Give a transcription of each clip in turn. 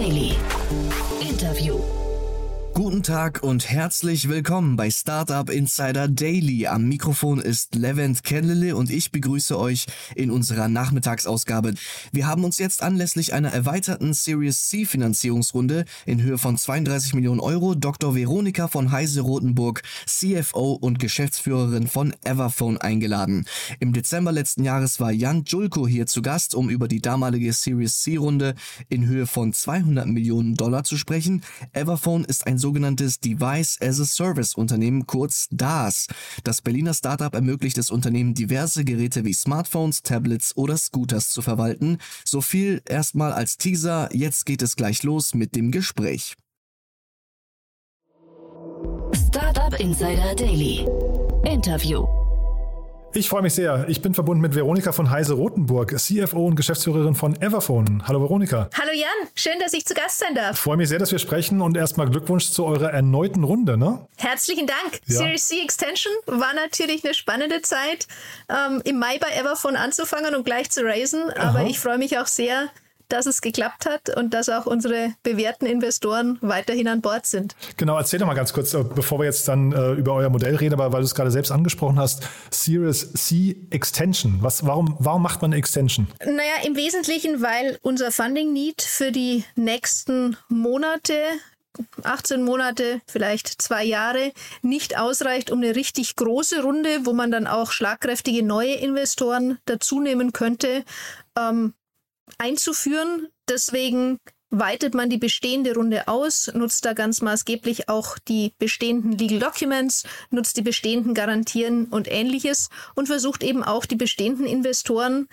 Daily. Tag und herzlich willkommen bei Startup Insider Daily. Am Mikrofon ist Levent Kellele und ich begrüße euch in unserer Nachmittagsausgabe. Wir haben uns jetzt anlässlich einer erweiterten Series C Finanzierungsrunde in Höhe von 32 Millionen Euro Dr. Veronika von Heise Rotenburg, CFO und Geschäftsführerin von Everphone eingeladen. Im Dezember letzten Jahres war Jan Julko hier zu Gast, um über die damalige Series C Runde in Höhe von 200 Millionen Dollar zu sprechen. Everphone ist ein sogenanntes Device as a Service Unternehmen, kurz DAS. Das Berliner Startup ermöglicht es Unternehmen, diverse Geräte wie Smartphones, Tablets oder Scooters zu verwalten. So viel erstmal als Teaser. Jetzt geht es gleich los mit dem Gespräch. Startup Insider Daily. Interview. Ich freue mich sehr. Ich bin verbunden mit Veronika von Heise Rotenburg, CFO und Geschäftsführerin von Everphone. Hallo Veronika. Hallo Jan, schön, dass ich zu Gast sein darf. Ich freue mich sehr, dass wir sprechen und erstmal Glückwunsch zu eurer erneuten Runde. Ne? Herzlichen Dank. Ja. Series C Extension war natürlich eine spannende Zeit, ähm, im Mai bei Everphone anzufangen und gleich zu raisen. Aber Aha. ich freue mich auch sehr, dass es geklappt hat und dass auch unsere bewährten Investoren weiterhin an Bord sind. Genau, erzähl doch mal ganz kurz, äh, bevor wir jetzt dann äh, über euer Modell reden, aber weil du es gerade selbst angesprochen hast, Series C Extension. Was, warum, warum macht man eine Extension? Naja, im Wesentlichen, weil unser Funding Need für die nächsten Monate 18 Monate, vielleicht zwei Jahre, nicht ausreicht, um eine richtig große Runde, wo man dann auch schlagkräftige neue Investoren dazu nehmen könnte, ähm, einzuführen. Deswegen weitet man die bestehende Runde aus, nutzt da ganz maßgeblich auch die bestehenden Legal Documents, nutzt die bestehenden Garantien und ähnliches und versucht eben auch die bestehenden Investoren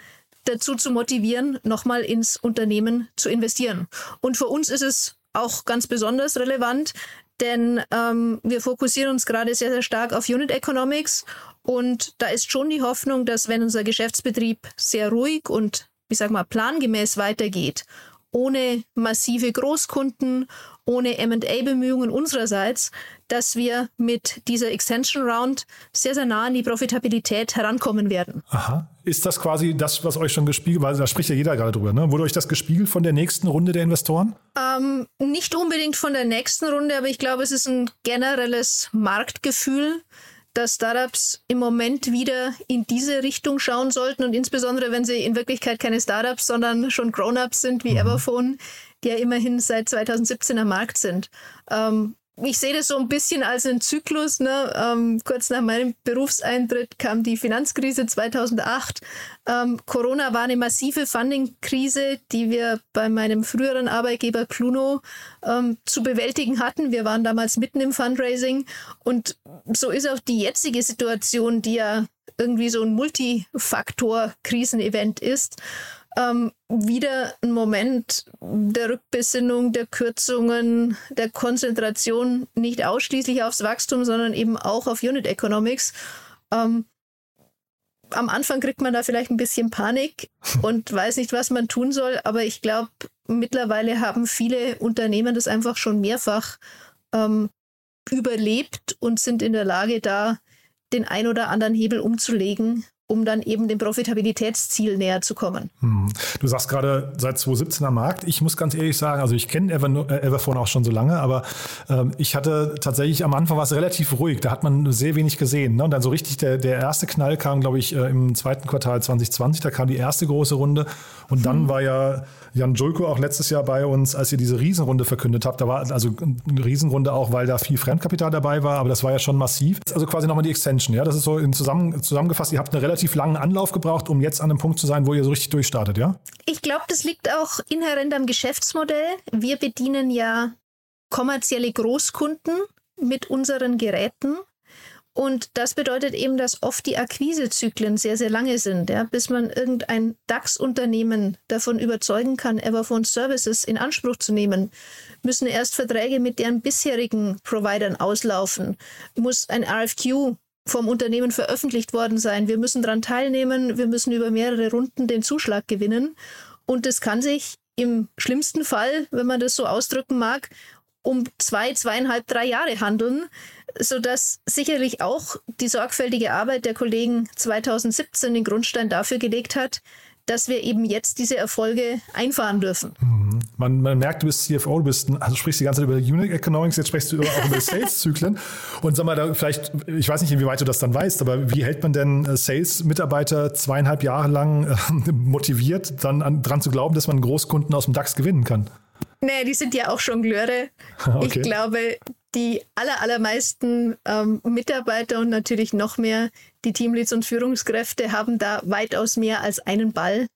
dazu zu motivieren, nochmal ins Unternehmen zu investieren. Und für uns ist es auch ganz besonders relevant, denn ähm, wir fokussieren uns gerade sehr, sehr stark auf Unit Economics und da ist schon die Hoffnung, dass wenn unser Geschäftsbetrieb sehr ruhig und ich sag mal, plangemäß weitergeht, ohne massive Großkunden, ohne MA-Bemühungen unsererseits, dass wir mit dieser Extension Round sehr, sehr nah an die Profitabilität herankommen werden. Aha. Ist das quasi das, was euch schon gespiegelt, weil da spricht ja jeder gerade drüber, ne? Wurde euch das gespiegelt von der nächsten Runde der Investoren? Ähm, nicht unbedingt von der nächsten Runde, aber ich glaube, es ist ein generelles Marktgefühl, dass Startups im Moment wieder in diese Richtung schauen sollten und insbesondere, wenn sie in Wirklichkeit keine Startups, sondern schon Grown-ups sind wie mhm. Everphone, die ja immerhin seit 2017 am Markt sind. Ähm, ich sehe das so ein bisschen als einen Zyklus. Ne? Ähm, kurz nach meinem Berufseintritt kam die Finanzkrise 2008. Ähm, Corona war eine massive Funding-Krise, die wir bei meinem früheren Arbeitgeber Cluno ähm, zu bewältigen hatten. Wir waren damals mitten im Fundraising und so ist auch die jetzige Situation, die ja irgendwie so ein Multifaktor-Krisenevent ist ähm, wieder ein Moment der Rückbesinnung, der Kürzungen, der Konzentration nicht ausschließlich aufs Wachstum, sondern eben auch auf Unit Economics. Ähm, am Anfang kriegt man da vielleicht ein bisschen Panik und weiß nicht, was man tun soll, aber ich glaube, mittlerweile haben viele Unternehmen das einfach schon mehrfach ähm, überlebt und sind in der Lage, da den ein oder anderen Hebel umzulegen um dann eben dem Profitabilitätsziel näher zu kommen. Hm. Du sagst gerade seit 2017 am Markt. Ich muss ganz ehrlich sagen, also ich kenne Ever, äh, Everphone auch schon so lange, aber ähm, ich hatte tatsächlich am Anfang war es relativ ruhig. Da hat man sehr wenig gesehen. Ne? Und dann so richtig der, der erste Knall kam, glaube ich, äh, im zweiten Quartal 2020. Da kam die erste große Runde. Und dann hm. war ja Jan Julko auch letztes Jahr bei uns, als ihr diese Riesenrunde verkündet habt. Da war also eine Riesenrunde auch, weil da viel Fremdkapital dabei war, aber das war ja schon massiv. Also quasi nochmal die Extension. Ja, das ist so in zusammen, zusammengefasst. Ihr habt eine relativ relativ langen Anlauf gebraucht, um jetzt an einem Punkt zu sein, wo ihr so richtig durchstartet, ja? Ich glaube, das liegt auch inhärent am Geschäftsmodell. Wir bedienen ja kommerzielle Großkunden mit unseren Geräten. Und das bedeutet eben, dass oft die Akquisezyklen sehr, sehr lange sind, ja, bis man irgendein DAX-Unternehmen davon überzeugen kann, Everphone Services in Anspruch zu nehmen, müssen erst Verträge mit deren bisherigen Providern auslaufen, muss ein RFQ vom Unternehmen veröffentlicht worden sein. Wir müssen daran teilnehmen, wir müssen über mehrere Runden den Zuschlag gewinnen. Und es kann sich im schlimmsten Fall, wenn man das so ausdrücken mag, um zwei, zweieinhalb, drei Jahre handeln, sodass sicherlich auch die sorgfältige Arbeit der Kollegen 2017 den Grundstein dafür gelegt hat, dass wir eben jetzt diese Erfolge einfahren dürfen. Mhm. Man, man, merkt, du bist CFO, du bist, also sprichst die ganze Zeit über Unit Economics, jetzt sprichst du auch über Sales-Zyklen. Und sag mal, da vielleicht, ich weiß nicht, inwieweit du das dann weißt, aber wie hält man denn äh, Sales-Mitarbeiter zweieinhalb Jahre lang äh, motiviert, dann an, dran zu glauben, dass man Großkunden aus dem DAX gewinnen kann? Nee, die sind ja auch schon Glöre. Okay. Ich glaube, die aller, allermeisten ähm, Mitarbeiter und natürlich noch mehr die Teamleads und Führungskräfte haben da weitaus mehr als einen Ball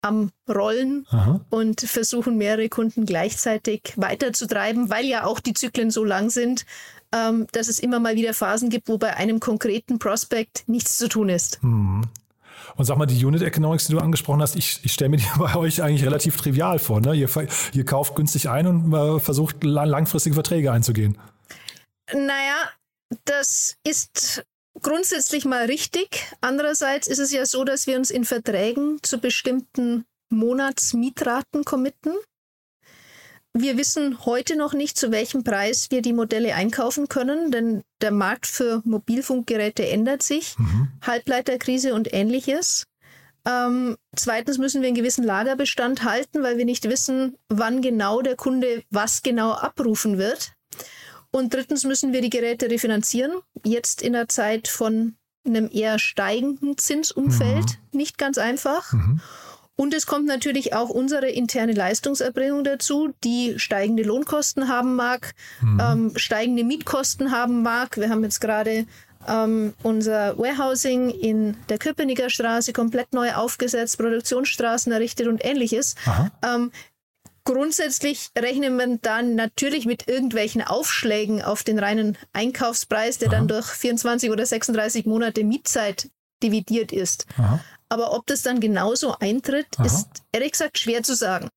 am Rollen Aha. und versuchen mehrere Kunden gleichzeitig weiterzutreiben, weil ja auch die Zyklen so lang sind, ähm, dass es immer mal wieder Phasen gibt, wo bei einem konkreten Prospect nichts zu tun ist. Mhm. Und sag mal, die Unit Economics, die du angesprochen hast, ich, ich stelle mir die bei euch eigentlich relativ trivial vor. Ne? Ihr, ihr kauft günstig ein und äh, versucht langfristige Verträge einzugehen. Naja, das ist grundsätzlich mal richtig. Andererseits ist es ja so, dass wir uns in Verträgen zu bestimmten Monatsmietraten committen. Wir wissen heute noch nicht, zu welchem Preis wir die Modelle einkaufen können, denn der Markt für Mobilfunkgeräte ändert sich, mhm. Halbleiterkrise und ähnliches. Ähm, zweitens müssen wir einen gewissen Lagerbestand halten, weil wir nicht wissen, wann genau der Kunde was genau abrufen wird. Und drittens müssen wir die Geräte refinanzieren, jetzt in der Zeit von einem eher steigenden Zinsumfeld, mhm. nicht ganz einfach. Mhm. Und es kommt natürlich auch unsere interne Leistungserbringung dazu, die steigende Lohnkosten haben mag, mhm. ähm, steigende Mietkosten haben mag. Wir haben jetzt gerade ähm, unser Warehousing in der Köpenicker Straße komplett neu aufgesetzt, Produktionsstraßen errichtet und ähnliches. Ähm, grundsätzlich rechnet man dann natürlich mit irgendwelchen Aufschlägen auf den reinen Einkaufspreis, der Aha. dann durch 24 oder 36 Monate Mietzeit dividiert ist. Aber ob das dann genauso eintritt, Aha. ist ehrlich gesagt schwer zu sagen.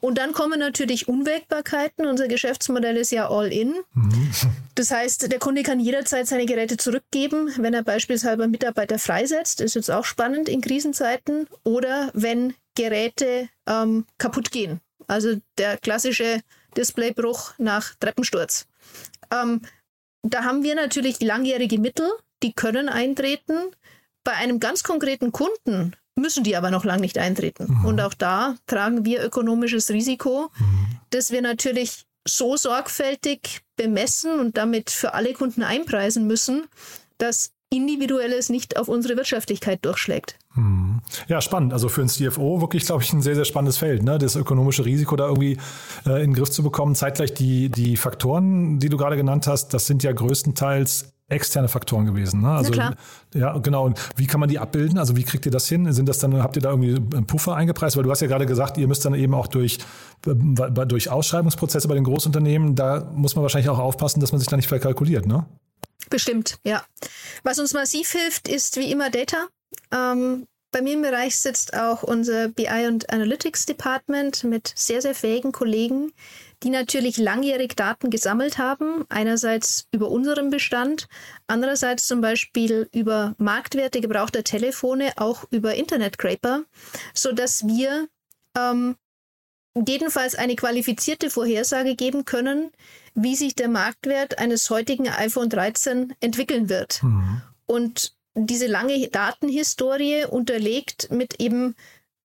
Und dann kommen natürlich Unwägbarkeiten. Unser Geschäftsmodell ist ja all-in. Mhm. Das heißt, der Kunde kann jederzeit seine Geräte zurückgeben, wenn er beispielsweise Mitarbeiter freisetzt. Ist jetzt auch spannend in Krisenzeiten. Oder wenn Geräte ähm, kaputt gehen. Also der klassische Displaybruch nach Treppensturz. Ähm, da haben wir natürlich langjährige Mittel, die können eintreten. Bei einem ganz konkreten Kunden müssen die aber noch lange nicht eintreten. Mhm. Und auch da tragen wir ökonomisches Risiko, mhm. das wir natürlich so sorgfältig bemessen und damit für alle Kunden einpreisen müssen, dass Individuelles nicht auf unsere Wirtschaftlichkeit durchschlägt. Mhm. Ja, spannend. Also für ein CFO wirklich, glaube ich, ein sehr, sehr spannendes Feld, ne? das ökonomische Risiko da irgendwie äh, in den Griff zu bekommen. Zeitgleich die, die Faktoren, die du gerade genannt hast, das sind ja größtenteils externe Faktoren gewesen. Ne? Also, ja, genau. Und wie kann man die abbilden? Also wie kriegt ihr das hin? Sind das dann, habt ihr da irgendwie einen Puffer eingepreist? Weil du hast ja gerade gesagt, ihr müsst dann eben auch durch, äh, durch Ausschreibungsprozesse bei den Großunternehmen, da muss man wahrscheinlich auch aufpassen, dass man sich da nicht verkalkuliert, ne? Bestimmt, ja. Was uns massiv hilft, ist wie immer Data. Ähm, bei mir im Bereich sitzt auch unser BI und Analytics Department mit sehr, sehr fähigen Kollegen, die natürlich langjährig Daten gesammelt haben. Einerseits über unseren Bestand, andererseits zum Beispiel über Marktwerte gebrauchter Telefone, auch über Internet Scraper, sodass wir ähm, jedenfalls eine qualifizierte Vorhersage geben können, wie sich der Marktwert eines heutigen iPhone 13 entwickeln wird. Mhm. Und diese lange Datenhistorie unterlegt mit eben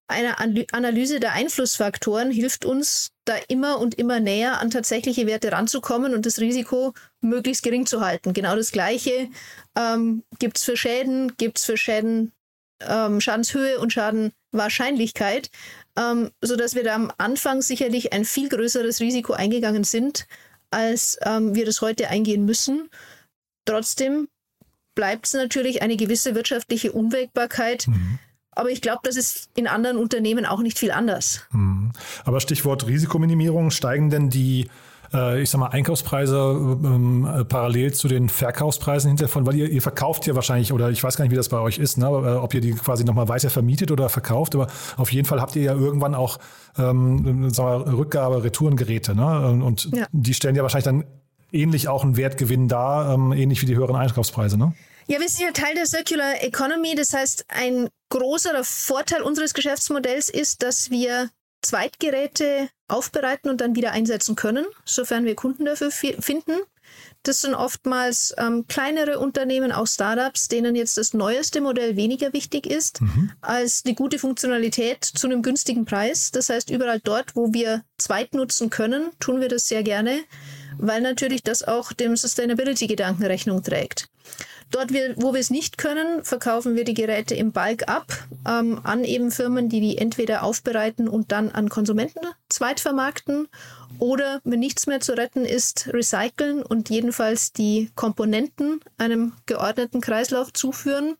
einer Analyse der Einflussfaktoren hilft uns, da immer und immer näher an tatsächliche Werte ranzukommen und das Risiko möglichst gering zu halten. Genau das Gleiche ähm, gibt es für Schäden, gibt es für Schäden ähm, Schadenshöhe und Schadenwahrscheinlichkeit, ähm, sodass wir da am Anfang sicherlich ein viel größeres Risiko eingegangen sind, als ähm, wir das heute eingehen müssen. Trotzdem bleibt es natürlich eine gewisse wirtschaftliche Unwägbarkeit. Mhm. Aber ich glaube, das ist in anderen Unternehmen auch nicht viel anders. Mhm. Aber Stichwort Risikominimierung, steigen denn die äh, ich sag mal, Einkaufspreise ähm, äh, parallel zu den Verkaufspreisen hinterher weil ihr, ihr verkauft ja wahrscheinlich, oder ich weiß gar nicht, wie das bei euch ist, ne, äh, ob ihr die quasi nochmal weiter vermietet oder verkauft, aber auf jeden Fall habt ihr ja irgendwann auch ähm, sagen wir, Rückgabe, Retourengeräte, ne? Und ja. die stellen ja wahrscheinlich dann ähnlich auch einen Wertgewinn dar, ähm, ähnlich wie die höheren Einkaufspreise, ne? Ja, wir sind ja Teil der Circular Economy. Das heißt, ein großer Vorteil unseres Geschäftsmodells ist, dass wir Zweitgeräte aufbereiten und dann wieder einsetzen können, sofern wir Kunden dafür finden. Das sind oftmals ähm, kleinere Unternehmen, auch Startups, denen jetzt das neueste Modell weniger wichtig ist mhm. als die gute Funktionalität zu einem günstigen Preis. Das heißt, überall dort, wo wir zweit nutzen können, tun wir das sehr gerne, weil natürlich das auch dem Sustainability-Gedanken Rechnung trägt. Dort, wo wir es nicht können, verkaufen wir die Geräte im Bulk ab ähm, an eben Firmen, die die entweder aufbereiten und dann an Konsumenten zweitvermarkten oder, wenn nichts mehr zu retten ist, recyceln und jedenfalls die Komponenten einem geordneten Kreislauf zuführen.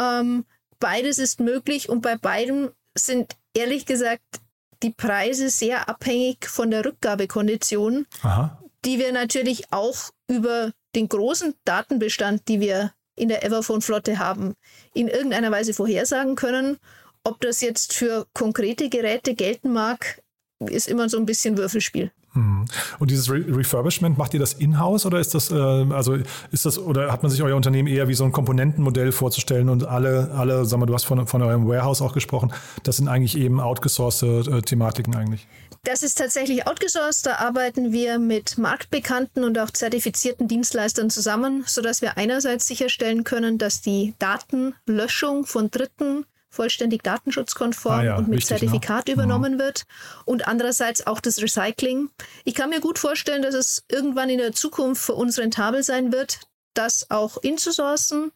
Ähm, beides ist möglich und bei beidem sind ehrlich gesagt die Preise sehr abhängig von der Rückgabekondition, Aha. die wir natürlich auch über den großen Datenbestand, die wir in der Everphone-Flotte haben, in irgendeiner Weise vorhersagen können. Ob das jetzt für konkrete Geräte gelten mag, ist immer so ein bisschen Würfelspiel. Hm. Und dieses Re Refurbishment, macht ihr das in-house oder ist das, äh, also ist das, oder hat man sich euer Unternehmen eher wie so ein Komponentenmodell vorzustellen und alle, alle, sag mal, du hast von, von eurem Warehouse auch gesprochen, das sind eigentlich eben outgesourcete äh, Thematiken eigentlich? Das ist tatsächlich outgesourced. Da arbeiten wir mit marktbekannten und auch zertifizierten Dienstleistern zusammen, sodass wir einerseits sicherstellen können, dass die Datenlöschung von Dritten vollständig datenschutzkonform ah ja, und mit wichtig, ne? Zertifikat ne? übernommen mhm. wird und andererseits auch das Recycling. Ich kann mir gut vorstellen, dass es irgendwann in der Zukunft für uns rentabel sein wird, das auch inzusourcen.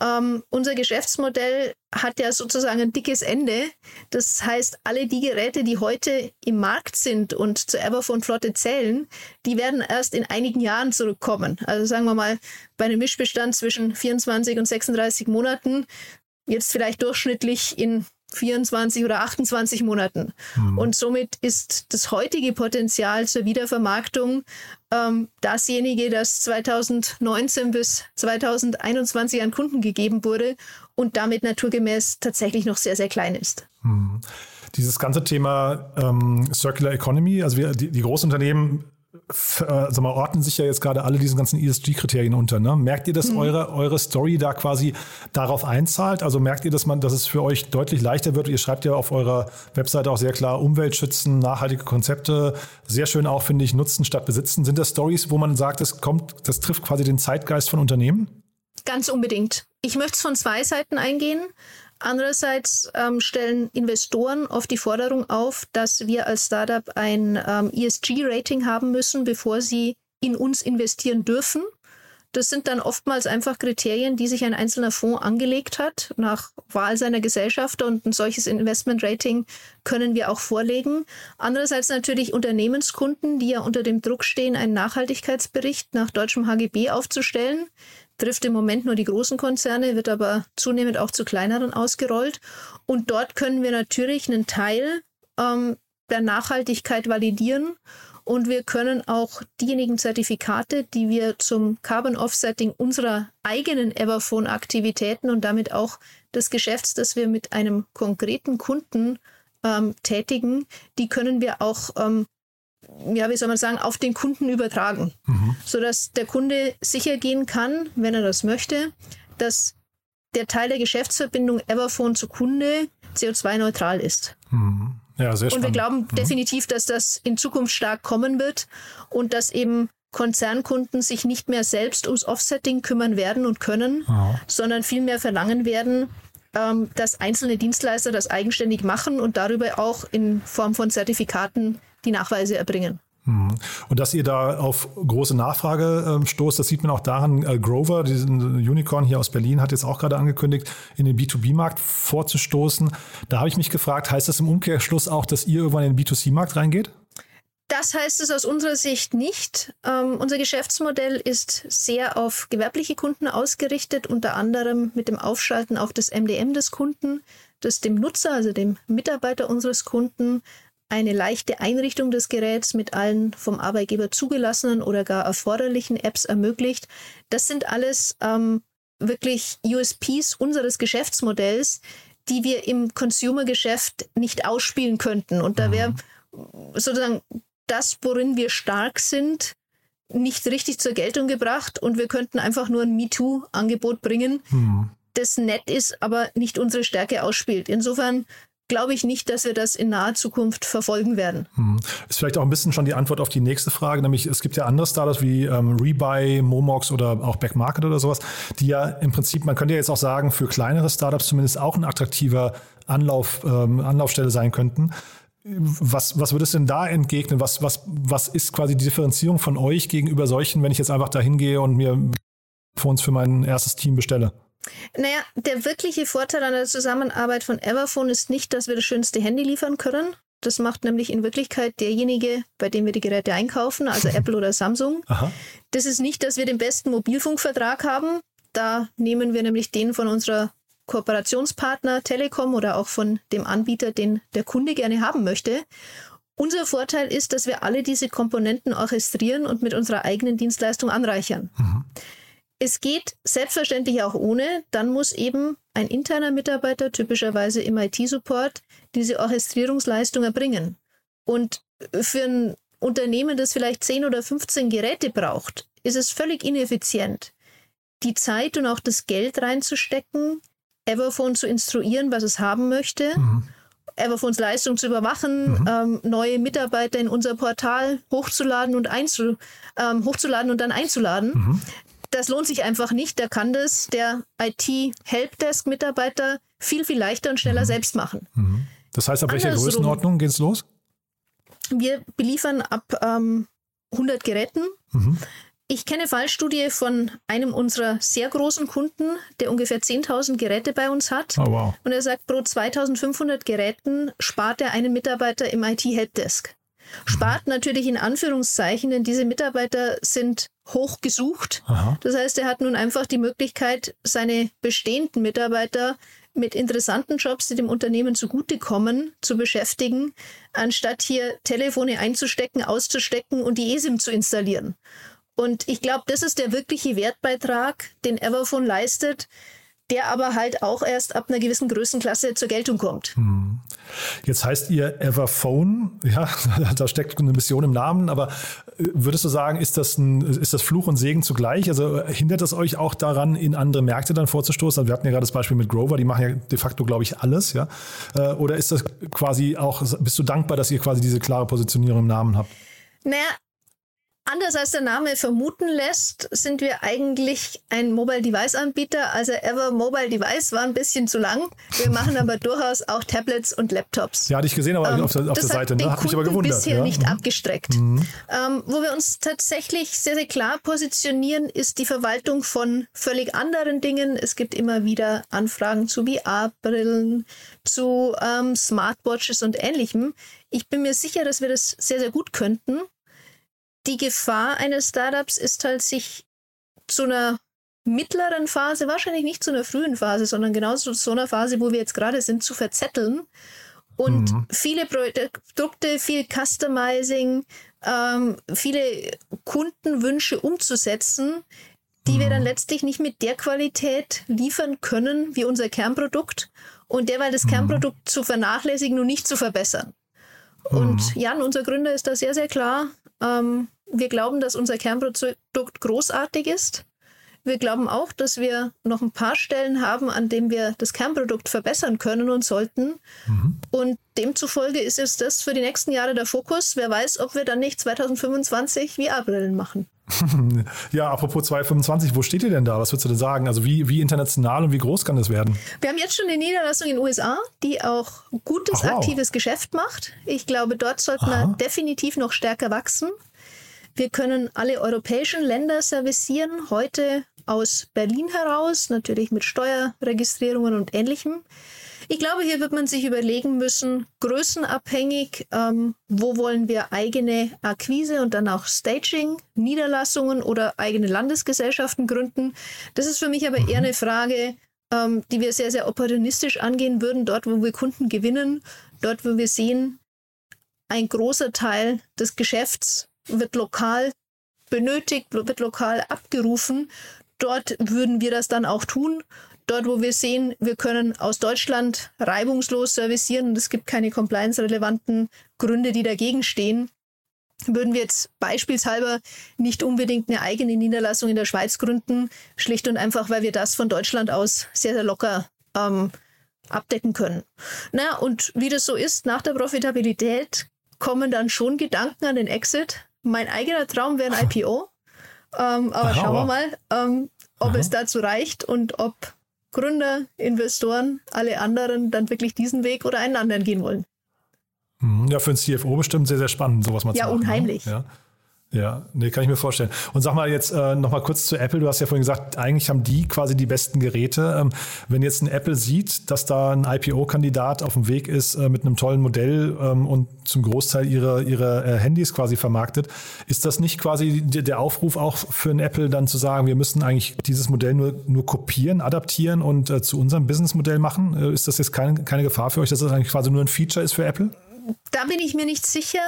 Ähm, unser Geschäftsmodell hat ja sozusagen ein dickes Ende. Das heißt, alle die Geräte, die heute im Markt sind und zur Everphone Flotte zählen, die werden erst in einigen Jahren zurückkommen. Also sagen wir mal, bei einem Mischbestand zwischen 24 und 36 Monaten jetzt vielleicht durchschnittlich in 24 oder 28 Monaten. Mhm. Und somit ist das heutige Potenzial zur Wiedervermarktung ähm, dasjenige, das 2019 bis 2021 an Kunden gegeben wurde und damit naturgemäß tatsächlich noch sehr, sehr klein ist. Mhm. Dieses ganze Thema ähm, Circular Economy, also wir, die, die Großunternehmen sag mal, ordnen sich ja jetzt gerade alle diesen ganzen ESG-Kriterien unter. Ne? Merkt ihr, dass mhm. eure, eure Story da quasi darauf einzahlt? Also merkt ihr, dass man, dass es für euch deutlich leichter wird? Ihr schreibt ja auf eurer Webseite auch sehr klar Umweltschützen, nachhaltige Konzepte. Sehr schön auch, finde ich, Nutzen statt Besitzen. Sind das Stories, wo man sagt, das kommt, das trifft quasi den Zeitgeist von Unternehmen? Ganz unbedingt. Ich möchte es von zwei Seiten eingehen. Andererseits ähm, stellen Investoren oft die Forderung auf, dass wir als Startup ein ähm, ESG-Rating haben müssen, bevor sie in uns investieren dürfen. Das sind dann oftmals einfach Kriterien, die sich ein einzelner Fonds angelegt hat nach Wahl seiner Gesellschafter und ein solches Investment-Rating können wir auch vorlegen. Andererseits natürlich Unternehmenskunden, die ja unter dem Druck stehen, einen Nachhaltigkeitsbericht nach deutschem HGB aufzustellen trifft im Moment nur die großen Konzerne, wird aber zunehmend auch zu kleineren ausgerollt. Und dort können wir natürlich einen Teil ähm, der Nachhaltigkeit validieren und wir können auch diejenigen Zertifikate, die wir zum Carbon Offsetting unserer eigenen Everphone-Aktivitäten und damit auch des Geschäfts, das wir mit einem konkreten Kunden ähm, tätigen, die können wir auch ähm, ja, wie soll man sagen, auf den Kunden übertragen, mhm. sodass der Kunde sicher gehen kann, wenn er das möchte, dass der Teil der Geschäftsverbindung Everphone zu Kunde CO2-neutral ist. Mhm. Ja, sehr spannend. Und wir glauben mhm. definitiv, dass das in Zukunft stark kommen wird und dass eben Konzernkunden sich nicht mehr selbst ums Offsetting kümmern werden und können, ja. sondern vielmehr verlangen werden, ähm, dass einzelne Dienstleister das eigenständig machen und darüber auch in Form von Zertifikaten die Nachweise erbringen. Hm. Und dass ihr da auf große Nachfrage äh, stoßt, das sieht man auch daran, äh, Grover, diesen Unicorn hier aus Berlin, hat jetzt auch gerade angekündigt, in den B2B-Markt vorzustoßen. Da habe ich mich gefragt, heißt das im Umkehrschluss auch, dass ihr irgendwann in den B2C-Markt reingeht? Das heißt es aus unserer Sicht nicht. Ähm, unser Geschäftsmodell ist sehr auf gewerbliche Kunden ausgerichtet, unter anderem mit dem Aufschalten auf das MDM des Kunden, das dem Nutzer, also dem Mitarbeiter unseres Kunden, eine leichte Einrichtung des Geräts mit allen vom Arbeitgeber zugelassenen oder gar erforderlichen Apps ermöglicht. Das sind alles ähm, wirklich USPs unseres Geschäftsmodells, die wir im Consumer-Geschäft nicht ausspielen könnten. Und da wäre mhm. sozusagen das, worin wir stark sind, nicht richtig zur Geltung gebracht und wir könnten einfach nur ein MeToo-Angebot bringen, mhm. das nett ist, aber nicht unsere Stärke ausspielt. Insofern glaube ich nicht, dass wir das in naher Zukunft verfolgen werden. Hm. Ist vielleicht auch ein bisschen schon die Antwort auf die nächste Frage, nämlich es gibt ja andere Startups wie ähm, Rebuy, Momox oder auch Backmarket oder sowas, die ja im Prinzip, man könnte ja jetzt auch sagen, für kleinere Startups zumindest auch ein attraktiver Anlauf, ähm, Anlaufstelle sein könnten. Was, was würdest du denn da entgegnen? Was, was, was ist quasi die Differenzierung von euch gegenüber solchen, wenn ich jetzt einfach da hingehe und mir uns für mein erstes Team bestelle? Naja, der wirkliche Vorteil an der Zusammenarbeit von Everphone ist nicht, dass wir das schönste Handy liefern können. Das macht nämlich in Wirklichkeit derjenige, bei dem wir die Geräte einkaufen, also Apple oder Samsung. Aha. Das ist nicht, dass wir den besten Mobilfunkvertrag haben. Da nehmen wir nämlich den von unserer Kooperationspartner Telekom oder auch von dem Anbieter, den der Kunde gerne haben möchte. Unser Vorteil ist, dass wir alle diese Komponenten orchestrieren und mit unserer eigenen Dienstleistung anreichern. Mhm. Es geht selbstverständlich auch ohne. Dann muss eben ein interner Mitarbeiter, typischerweise im IT-Support, diese Orchestrierungsleistung erbringen. Und für ein Unternehmen, das vielleicht 10 oder 15 Geräte braucht, ist es völlig ineffizient, die Zeit und auch das Geld reinzustecken, Everphone zu instruieren, was es haben möchte, mhm. Everphones Leistung zu überwachen, mhm. ähm, neue Mitarbeiter in unser Portal hochzuladen und einzu, ähm, hochzuladen und dann einzuladen. Mhm das lohnt sich einfach nicht. Da kann das der IT-Helpdesk-Mitarbeiter viel, viel leichter und schneller mhm. selbst machen. Mhm. Das heißt, ab welcher Größenordnung geht es los? Wir beliefern ab ähm, 100 Geräten. Mhm. Ich kenne Fallstudie von einem unserer sehr großen Kunden, der ungefähr 10.000 Geräte bei uns hat. Oh, wow. Und er sagt, pro 2.500 Geräten spart er einen Mitarbeiter im IT-Helpdesk. Spart natürlich in Anführungszeichen, denn diese Mitarbeiter sind hoch gesucht. Aha. Das heißt, er hat nun einfach die Möglichkeit, seine bestehenden Mitarbeiter mit interessanten Jobs, die dem Unternehmen zugutekommen, zu beschäftigen, anstatt hier Telefone einzustecken, auszustecken und die eSIM zu installieren. Und ich glaube, das ist der wirkliche Wertbeitrag, den Everphone leistet, der aber halt auch erst ab einer gewissen Größenklasse zur Geltung kommt. Hm. Jetzt heißt ihr Everphone, ja, da steckt eine Mission im Namen, aber würdest du sagen, ist das, ein, ist das Fluch und Segen zugleich? Also äh, hindert das euch auch daran, in andere Märkte dann vorzustoßen? Also wir hatten ja gerade das Beispiel mit Grover, die machen ja de facto, glaube ich, alles, ja. Äh, oder ist das quasi auch, bist du dankbar, dass ihr quasi diese klare Positionierung im Namen habt? Naja, Anders als der Name vermuten lässt, sind wir eigentlich ein Mobile Device Anbieter. Also Ever Mobile Device war ein bisschen zu lang. Wir machen aber durchaus auch Tablets und Laptops. Ja, hatte ich gesehen, aber ähm, auf der, auf der Seite. Ne? Hat mich aber gewundert. bisher ja? nicht mhm. abgestreckt. Mhm. Ähm, wo wir uns tatsächlich sehr, sehr klar positionieren, ist die Verwaltung von völlig anderen Dingen. Es gibt immer wieder Anfragen zu VR-Brillen, zu ähm, Smartwatches und ähnlichem. Ich bin mir sicher, dass wir das sehr, sehr gut könnten die Gefahr eines Startups ist halt, sich zu einer mittleren Phase, wahrscheinlich nicht zu einer frühen Phase, sondern genauso zu so einer Phase, wo wir jetzt gerade sind, zu verzetteln und mhm. viele Produkte, viel Customizing, ähm, viele Kundenwünsche umzusetzen, die mhm. wir dann letztlich nicht mit der Qualität liefern können wie unser Kernprodukt und derweil das mhm. Kernprodukt zu vernachlässigen und nicht zu verbessern. Und mhm. Jan, unser Gründer, ist da sehr, sehr klar. Ähm, wir glauben, dass unser Kernprodukt großartig ist. Wir glauben auch, dass wir noch ein paar Stellen haben, an denen wir das Kernprodukt verbessern können und sollten. Mhm. Und demzufolge ist es das für die nächsten Jahre der Fokus. Wer weiß, ob wir dann nicht 2025 VR-Brillen machen. ja, apropos 2025, wo steht ihr denn da? Was würdest du denn sagen? Also wie, wie international und wie groß kann das werden? Wir haben jetzt schon eine Niederlassung in den USA, die auch gutes, Ach, wow. aktives Geschäft macht. Ich glaube, dort sollten wir definitiv noch stärker wachsen. Wir können alle europäischen Länder servicieren, heute aus Berlin heraus, natürlich mit Steuerregistrierungen und ähnlichem. Ich glaube, hier wird man sich überlegen müssen, größenabhängig, ähm, wo wollen wir eigene Akquise und dann auch Staging, Niederlassungen oder eigene Landesgesellschaften gründen. Das ist für mich aber eher eine Frage, ähm, die wir sehr, sehr opportunistisch angehen würden, dort, wo wir Kunden gewinnen, dort, wo wir sehen, ein großer Teil des Geschäfts wird lokal benötigt, wird lokal abgerufen. Dort würden wir das dann auch tun. Dort, wo wir sehen, wir können aus Deutschland reibungslos servicieren und es gibt keine compliance-relevanten Gründe, die dagegen stehen, würden wir jetzt beispielshalber nicht unbedingt eine eigene Niederlassung in der Schweiz gründen, schlicht und einfach, weil wir das von Deutschland aus sehr, sehr locker ähm, abdecken können. Na, und wie das so ist, nach der Profitabilität kommen dann schon Gedanken an den Exit. Mein eigener Traum wäre ein IPO. Ähm, aber Aha, schauen wir mal, ähm, ob Aha. es dazu reicht und ob Gründer, Investoren, alle anderen dann wirklich diesen Weg oder einen anderen gehen wollen. Mhm, ja, für einen CFO bestimmt sehr, sehr spannend, sowas mal ja, zu machen. Ne? Unheimlich. Ja, unheimlich. Ja, nee, kann ich mir vorstellen. Und sag mal jetzt äh, noch mal kurz zu Apple. Du hast ja vorhin gesagt, eigentlich haben die quasi die besten Geräte. Ähm, wenn jetzt ein Apple sieht, dass da ein IPO-Kandidat auf dem Weg ist äh, mit einem tollen Modell ähm, und zum Großteil ihre, ihre äh, Handys quasi vermarktet, ist das nicht quasi der Aufruf auch für ein Apple dann zu sagen, wir müssen eigentlich dieses Modell nur, nur kopieren, adaptieren und äh, zu unserem Businessmodell machen? Äh, ist das jetzt kein, keine Gefahr für euch, dass das eigentlich quasi nur ein Feature ist für Apple? Da bin ich mir nicht sicher.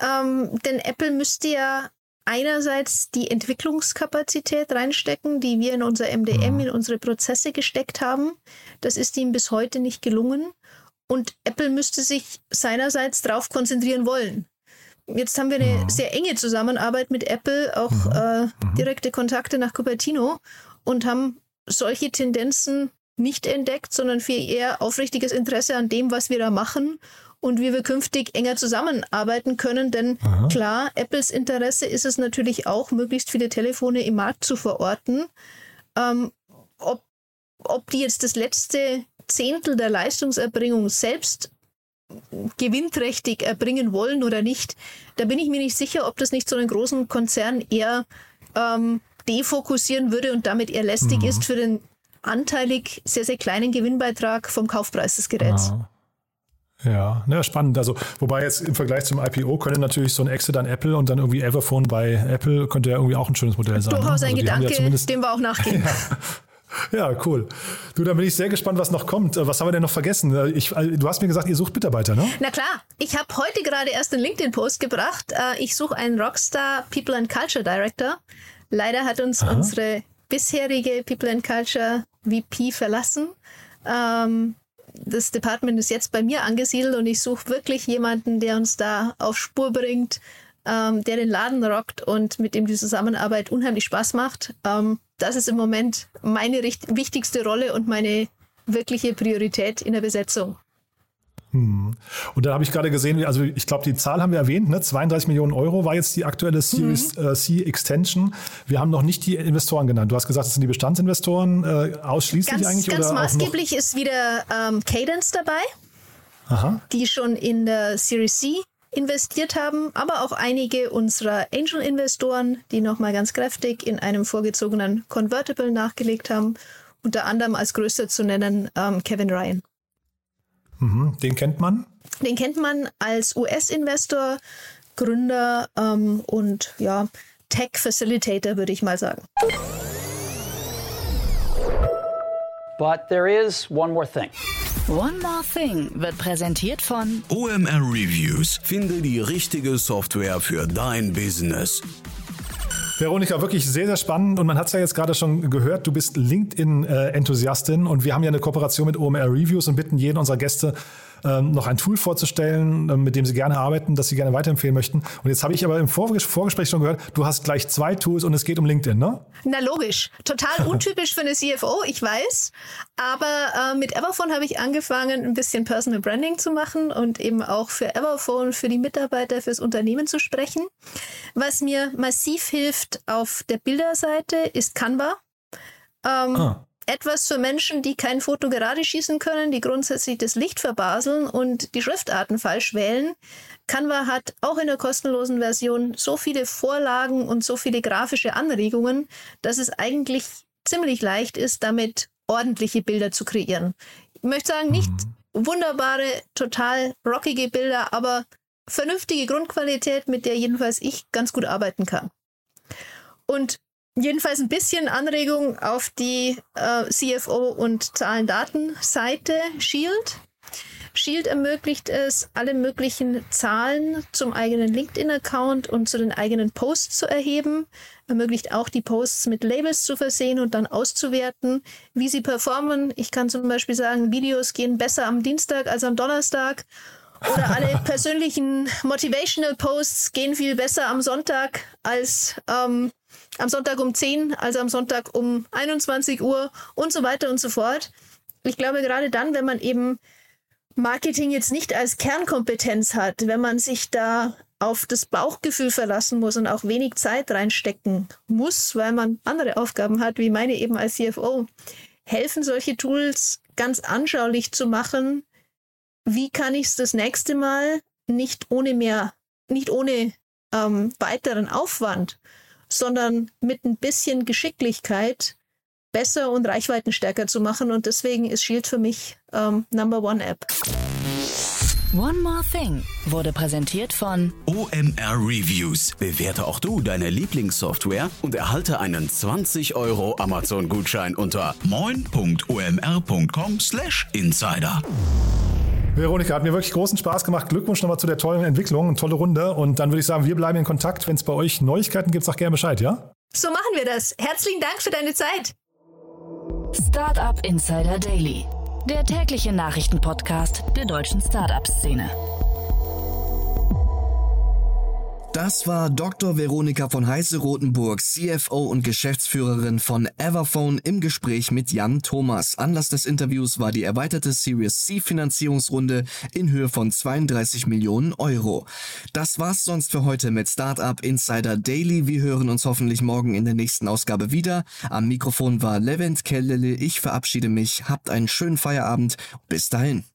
Ähm, denn Apple müsste ja einerseits die Entwicklungskapazität reinstecken, die wir in unser MDM, mhm. in unsere Prozesse gesteckt haben. Das ist ihm bis heute nicht gelungen. Und Apple müsste sich seinerseits darauf konzentrieren wollen. Jetzt haben wir eine mhm. sehr enge Zusammenarbeit mit Apple, auch mhm. äh, mhm. direkte Kontakte nach Cupertino und haben solche Tendenzen nicht entdeckt, sondern viel eher aufrichtiges Interesse an dem, was wir da machen und wie wir künftig enger zusammenarbeiten können. Denn Aha. klar, Apples Interesse ist es natürlich auch, möglichst viele Telefone im Markt zu verorten. Ähm, ob, ob die jetzt das letzte Zehntel der Leistungserbringung selbst gewinnträchtig erbringen wollen oder nicht, da bin ich mir nicht sicher, ob das nicht so einen großen Konzern eher ähm, defokussieren würde und damit eher lästig mhm. ist für den anteilig sehr, sehr kleinen Gewinnbeitrag vom Kaufpreis des Geräts. Ja. Ja, ne, spannend. Also, wobei jetzt im Vergleich zum IPO könnte natürlich so ein Exit an Apple und dann irgendwie Everphone bei Apple könnte ja irgendwie auch ein schönes Modell sein. Durchaus ne? ein also Gedanke, ja dem wir auch nachgehen. Ja. Ja, cool. Du, da bin ich sehr gespannt, was noch kommt. Was haben wir denn noch vergessen? Ich, du hast mir gesagt, ihr sucht Mitarbeiter, ne? Na klar. Ich habe heute gerade erst einen LinkedIn-Post gebracht. Äh, ich suche einen Rockstar People and Culture Director. Leider hat uns Aha. unsere bisherige People and Culture VP verlassen. Ähm, das Department ist jetzt bei mir angesiedelt und ich suche wirklich jemanden, der uns da auf Spur bringt, ähm, der den Laden rockt und mit dem die Zusammenarbeit unheimlich Spaß macht. Ähm, das ist im Moment meine wichtigste Rolle und meine wirkliche Priorität in der Besetzung. Hm. Und da habe ich gerade gesehen, also ich glaube, die Zahl haben wir erwähnt, ne? 32 Millionen Euro war jetzt die aktuelle Series mhm. äh, C Extension. Wir haben noch nicht die Investoren genannt. Du hast gesagt, das sind die Bestandsinvestoren äh, ausschließlich ganz, eigentlich? Ganz oder maßgeblich ist wieder ähm, Cadence dabei, Aha. die schon in der Series C investiert haben, aber auch einige unserer Angel-Investoren, die nochmal ganz kräftig in einem vorgezogenen Convertible nachgelegt haben. Unter anderem als größter zu nennen ähm, Kevin Ryan. Mhm, den kennt man? Den kennt man als US-Investor, Gründer ähm, und ja, Tech-Facilitator, würde ich mal sagen. But there is one more thing. One More Thing wird präsentiert von OMR Reviews. Finde die richtige Software für dein Business. Veronika, wirklich sehr, sehr spannend. Und man hat es ja jetzt gerade schon gehört, du bist LinkedIn-Enthusiastin und wir haben ja eine Kooperation mit OMR Reviews und bitten jeden unserer Gäste, ähm, noch ein Tool vorzustellen, ähm, mit dem Sie gerne arbeiten, das Sie gerne weiterempfehlen möchten. Und jetzt habe ich aber im Vorgespräch schon gehört, du hast gleich zwei Tools und es geht um LinkedIn, ne? Na logisch. Total untypisch für eine CFO, ich weiß. Aber äh, mit Everphone habe ich angefangen, ein bisschen Personal Branding zu machen und eben auch für Everphone, für die Mitarbeiter, fürs Unternehmen zu sprechen. Was mir massiv hilft auf der Bilderseite ist Canva. Ähm, ah etwas für Menschen, die kein Foto gerade schießen können, die grundsätzlich das Licht verbaseln und die Schriftarten falsch wählen. Canva hat auch in der kostenlosen Version so viele Vorlagen und so viele grafische Anregungen, dass es eigentlich ziemlich leicht ist, damit ordentliche Bilder zu kreieren. Ich möchte sagen, nicht mhm. wunderbare, total rockige Bilder, aber vernünftige Grundqualität, mit der jedenfalls ich ganz gut arbeiten kann. Und jedenfalls ein bisschen Anregung auf die äh, CFO und Zahlen-Daten-Seite Shield. Shield ermöglicht es, alle möglichen Zahlen zum eigenen LinkedIn-Account und zu den eigenen Posts zu erheben. Ermöglicht auch die Posts mit Labels zu versehen und dann auszuwerten, wie sie performen. Ich kann zum Beispiel sagen, Videos gehen besser am Dienstag als am Donnerstag. Oder alle persönlichen Motivational Posts gehen viel besser am Sonntag als ähm, am Sonntag um 10, also am Sonntag um 21 Uhr und so weiter und so fort. ich glaube, gerade dann, wenn man eben Marketing jetzt nicht als Kernkompetenz hat, wenn man sich da auf das Bauchgefühl verlassen muss und auch wenig Zeit reinstecken muss, weil man andere Aufgaben hat, wie meine eben als CFO, helfen solche Tools ganz anschaulich zu machen, wie kann ich es das nächste Mal nicht ohne mehr, nicht ohne ähm, weiteren Aufwand, sondern mit ein bisschen Geschicklichkeit besser und reichweitenstärker zu machen. Und deswegen ist Shield für mich ähm, Number One App. One More Thing wurde präsentiert von OMR Reviews. Bewerte auch du deine Lieblingssoftware und erhalte einen 20 Euro Amazon-Gutschein unter moin.omr.com/insider. Veronika, hat mir wirklich großen Spaß gemacht. Glückwunsch nochmal zu der tollen Entwicklung, eine tolle Runde. Und dann würde ich sagen, wir bleiben in Kontakt. Wenn es bei euch Neuigkeiten gibt, sag gerne Bescheid, ja? So machen wir das. Herzlichen Dank für deine Zeit. Startup Insider Daily, der tägliche Nachrichtenpodcast der deutschen Startup-Szene. Das war Dr. Veronika von Heiße-Rotenburg, CFO und Geschäftsführerin von Everphone im Gespräch mit Jan Thomas. Anlass des Interviews war die erweiterte Series C Finanzierungsrunde in Höhe von 32 Millionen Euro. Das war's sonst für heute mit Startup Insider Daily. Wir hören uns hoffentlich morgen in der nächsten Ausgabe wieder. Am Mikrofon war Levent Kellele. Ich verabschiede mich. Habt einen schönen Feierabend. Bis dahin.